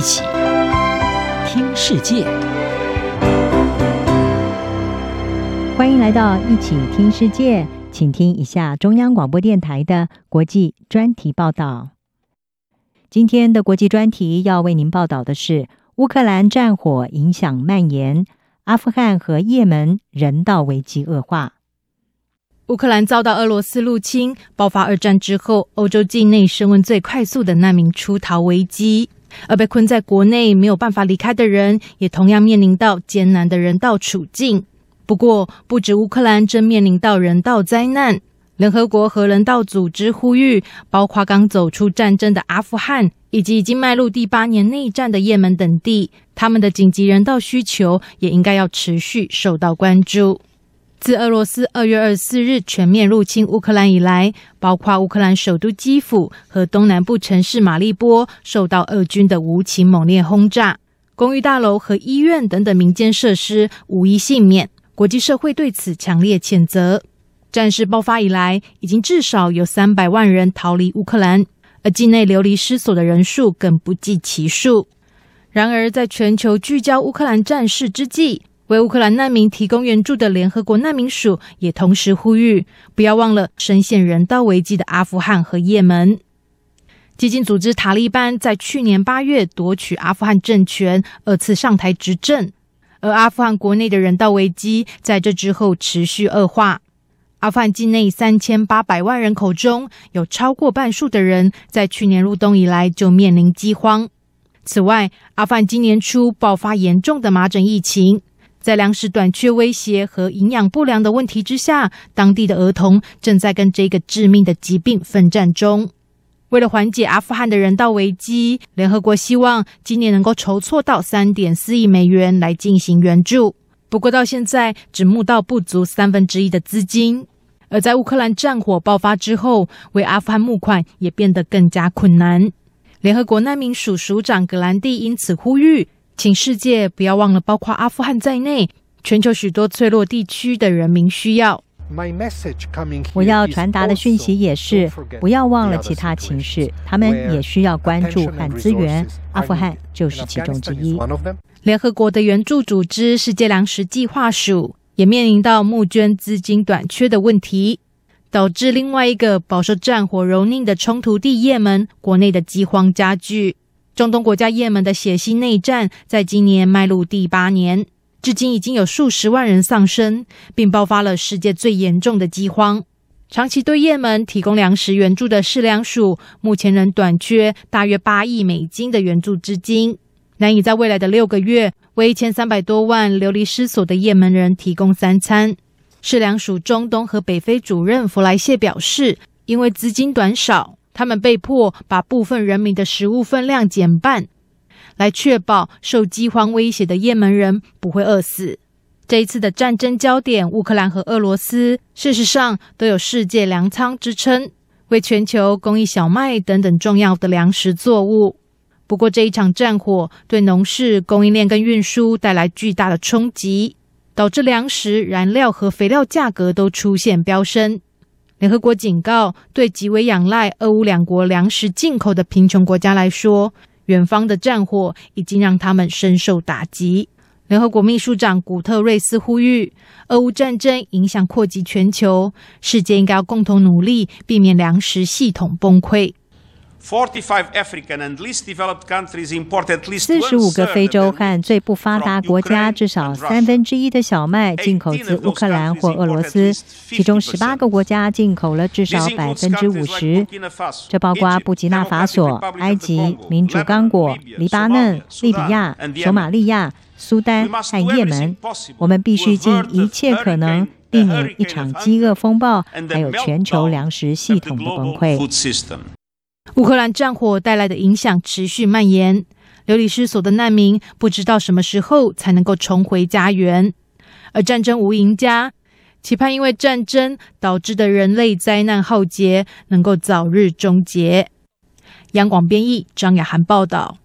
一起听世界，欢迎来到一起听世界，请听一下中央广播电台的国际专题报道。今天的国际专题要为您报道的是乌克兰战火影响蔓延，阿富汗和也门人道危机恶化。乌克兰遭到俄罗斯入侵，爆发二战之后，欧洲境内升温最快速的难民出逃危机。而被困在国内没有办法离开的人，也同样面临到艰难的人道处境。不过，不止乌克兰正面临到人道灾难，联合国和人道组织呼吁，包括刚走出战争的阿富汗，以及已经迈入第八年内战的也门等地，他们的紧急人道需求也应该要持续受到关注。自俄罗斯二月二十四日全面入侵乌克兰以来，包括乌克兰首都基辅和东南部城市马利波受到俄军的无情猛烈轰炸，公寓大楼和医院等等民间设施无一幸免。国际社会对此强烈谴责。战事爆发以来，已经至少有三百万人逃离乌克兰，而境内流离失所的人数更不计其数。然而，在全球聚焦乌克兰战事之际，为乌克兰难民提供援助的联合国难民署也同时呼吁，不要忘了深陷人道危机的阿富汗和也门。激进组织塔利班在去年八月夺取阿富汗政权，二次上台执政，而阿富汗国内的人道危机在这之后持续恶化。阿富汗境内三千八百万人口中，有超过半数的人在去年入冬以来就面临饥荒。此外，阿富汗今年初爆发严重的麻疹疫情。在粮食短缺威胁和营养不良的问题之下，当地的儿童正在跟这个致命的疾病奋战中。为了缓解阿富汗的人道危机，联合国希望今年能够筹措到三点四亿美元来进行援助。不过到现在只募到不足三分之一的资金。而在乌克兰战火爆发之后，为阿富汗募款也变得更加困难。联合国难民署署长格兰蒂因此呼吁。请世界不要忘了，包括阿富汗在内，全球许多脆弱地区的人民需要。我要传达的讯息也是，不要忘了其他情势，他们也需要关注和资源。阿富汗就是其中之一。联合国的援助组织世界粮食计划署也面临到募捐资金短缺的问题，导致另外一个饱受战火蹂躏的冲突地也门国内的饥荒加剧。中东国家也门的血腥内战，在今年迈入第八年，至今已经有数十万人丧生，并爆发了世界最严重的饥荒。长期对也门提供粮食援助的世粮署，目前仍短缺大约八亿美金的援助资金，难以在未来的六个月为一千三百多万流离失所的也门人提供三餐。世粮署中东和北非主任弗莱谢表示，因为资金短少。他们被迫把部分人民的食物分量减半，来确保受饥荒威胁的也门人不会饿死。这一次的战争焦点，乌克兰和俄罗斯，事实上都有世界粮仓之称，为全球供应小麦等等重要的粮食作物。不过，这一场战火对农事供应链跟运输带来巨大的冲击，导致粮食、燃料和肥料价格都出现飙升。联合国警告，对极为仰赖俄乌两国粮食进口的贫穷国家来说，远方的战火已经让他们深受打击。联合国秘书长古特瑞斯呼吁，俄乌战争影响扩及全球，世界应该要共同努力，避免粮食系统崩溃。四十五个非洲和最不发达国家，至少三分之一的小麦进口自乌克兰或俄罗斯，其中十八个国家进口了至少百分之五十。这包括布吉纳法索、埃及、民主刚果、黎巴嫩、利比亚、索马利亚、苏丹和也门。我们必须尽一切可能，避免一场饥饿风暴，还有全球粮食系统的崩溃。乌克兰战火带来的影响持续蔓延，流离失所的难民不知道什么时候才能够重回家园，而战争无赢家，期盼因为战争导致的人类灾难浩劫能够早日终结。央广编译张雅涵报道。